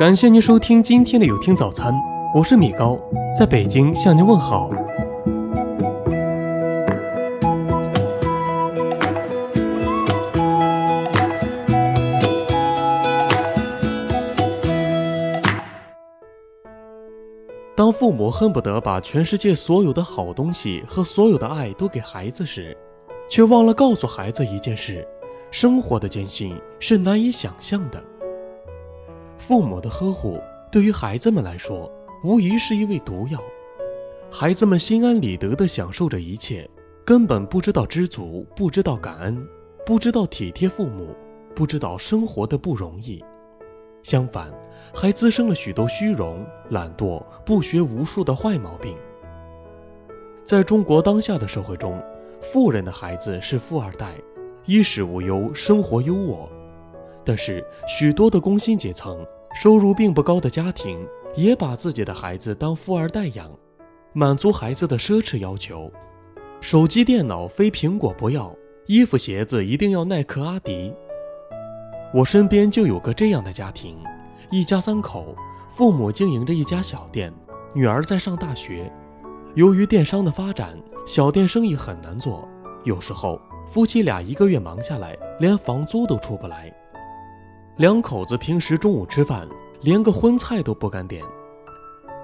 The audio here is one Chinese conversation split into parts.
感谢您收听今天的有听早餐，我是米高，在北京向您问好。当父母恨不得把全世界所有的好东西和所有的爱都给孩子时，却忘了告诉孩子一件事：生活的艰辛是难以想象的。父母的呵护对于孩子们来说，无疑是一味毒药。孩子们心安理得地享受着一切，根本不知道知足，不知道感恩，不知道体贴父母，不知道生活的不容易。相反，还滋生了许多虚荣、懒惰、不学无术的坏毛病。在中国当下的社会中，富人的孩子是富二代，衣食无忧，生活优渥。但是，许多的工薪阶层、收入并不高的家庭，也把自己的孩子当富二代养，满足孩子的奢侈要求：手机、电脑非苹果不要，衣服、鞋子一定要耐克、阿迪。我身边就有个这样的家庭，一家三口，父母经营着一家小店，女儿在上大学。由于电商的发展，小店生意很难做，有时候夫妻俩一个月忙下来，连房租都出不来。两口子平时中午吃饭，连个荤菜都不敢点。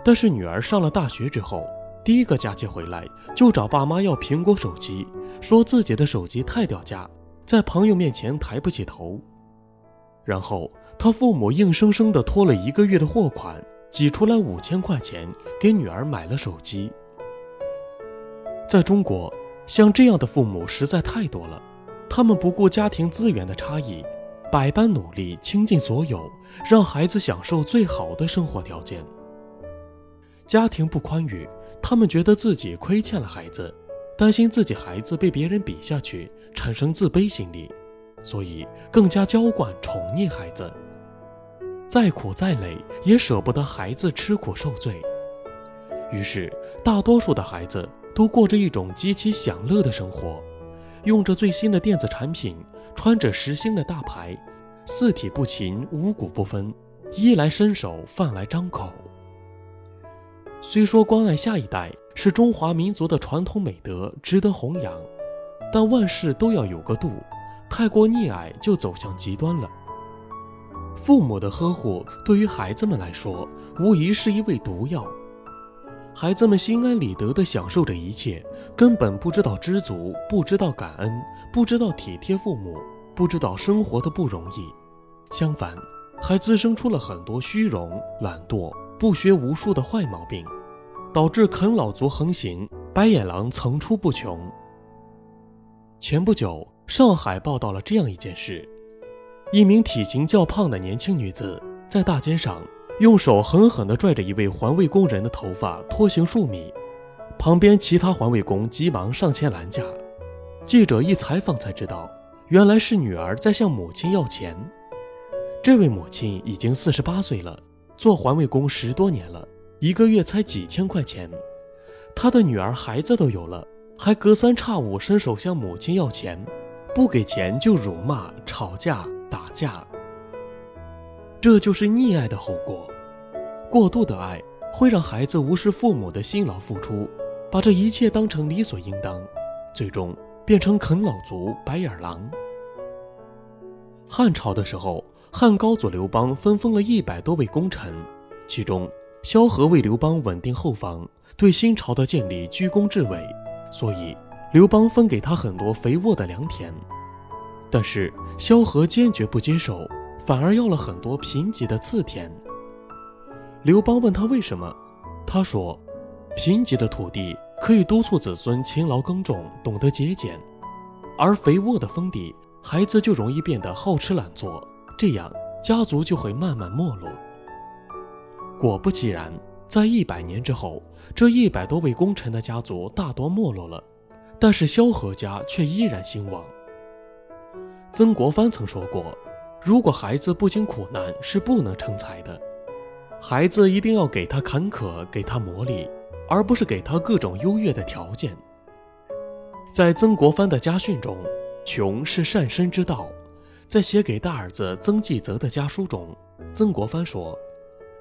但是女儿上了大学之后，第一个假期回来就找爸妈要苹果手机，说自己的手机太掉价，在朋友面前抬不起头。然后他父母硬生生的拖了一个月的货款，挤出来五千块钱给女儿买了手机。在中国，像这样的父母实在太多了，他们不顾家庭资源的差异。百般努力，倾尽所有，让孩子享受最好的生活条件。家庭不宽裕，他们觉得自己亏欠了孩子，担心自己孩子被别人比下去，产生自卑心理，所以更加娇惯宠溺孩子。再苦再累，也舍不得孩子吃苦受罪。于是，大多数的孩子都过着一种极其享乐的生活，用着最新的电子产品。穿着时兴的大牌，四体不勤，五谷不分，衣来伸手，饭来张口。虽说关爱下一代是中华民族的传统美德，值得弘扬，但万事都要有个度，太过溺爱就走向极端了。父母的呵护对于孩子们来说，无疑是一味毒药。孩子们心安理得地享受着一切，根本不知道知足，不知道感恩，不知道体贴父母，不知道生活的不容易。相反，还滋生出了很多虚荣、懒惰、不学无术的坏毛病，导致啃老族横行，白眼狼层出不穷。前不久，上海报道了这样一件事：一名体型较胖的年轻女子在大街上。用手狠狠地拽着一位环卫工人的头发，拖行数米，旁边其他环卫工急忙上前拦架。记者一采访才知道，原来是女儿在向母亲要钱。这位母亲已经四十八岁了，做环卫工十多年了，一个月才几千块钱。她的女儿孩子都有了，还隔三差五伸手向母亲要钱，不给钱就辱骂、吵架、打架。这就是溺爱的后果。过度的爱会让孩子无视父母的辛劳付出，把这一切当成理所应当，最终变成啃老族、白眼狼。汉朝的时候，汉高祖刘邦分封了一百多位功臣，其中萧何为刘邦稳定后方，对新朝的建立居功至伟，所以刘邦分给他很多肥沃的良田。但是萧何坚决不接受。反而要了很多贫瘠的次田。刘邦问他为什么，他说：“贫瘠的土地可以督促子孙勤劳耕种，懂得节俭；而肥沃的封地，孩子就容易变得好吃懒做，这样家族就会慢慢没落。”果不其然，在一百年之后，这一百多位功臣的家族大多没落了，但是萧何家却依然兴旺。曾国藩曾说过。如果孩子不经苦难，是不能成才的。孩子一定要给他坎坷，给他磨砺，而不是给他各种优越的条件。在曾国藩的家训中，穷是善身之道。在写给大儿子曾纪泽的家书中，曾国藩说：“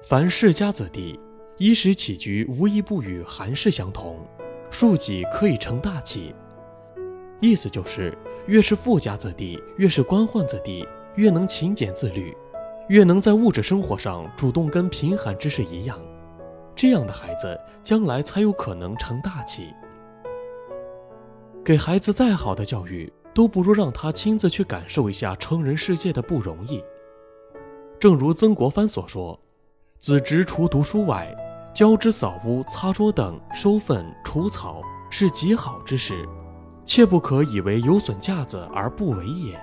凡世家子弟，衣食起居无一不与寒士相同，庶几可以成大器。意思就是，越是富家子弟，越是官宦子弟，越能勤俭自律，越能在物质生活上主动跟贫寒之士一样。这样的孩子，将来才有可能成大器。给孩子再好的教育，都不如让他亲自去感受一下成人世界的不容易。正如曾国藩所说：“子侄除读书外，教之扫屋、擦桌等、收粪、除草，是极好之事。”切不可以为有损架子而不为也。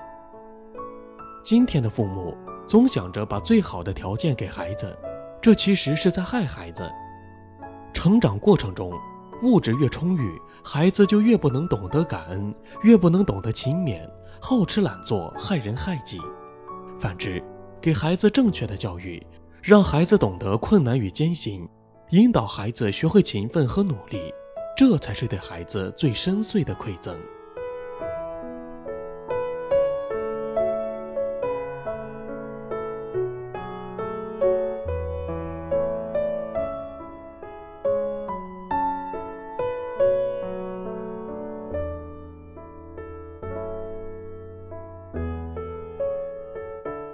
今天的父母总想着把最好的条件给孩子，这其实是在害孩子。成长过程中，物质越充裕，孩子就越不能懂得感恩，越不能懂得勤勉，好吃懒做，害人害己。反之，给孩子正确的教育，让孩子懂得困难与艰辛，引导孩子学会勤奋和努力。这才是对孩子最深邃的馈赠。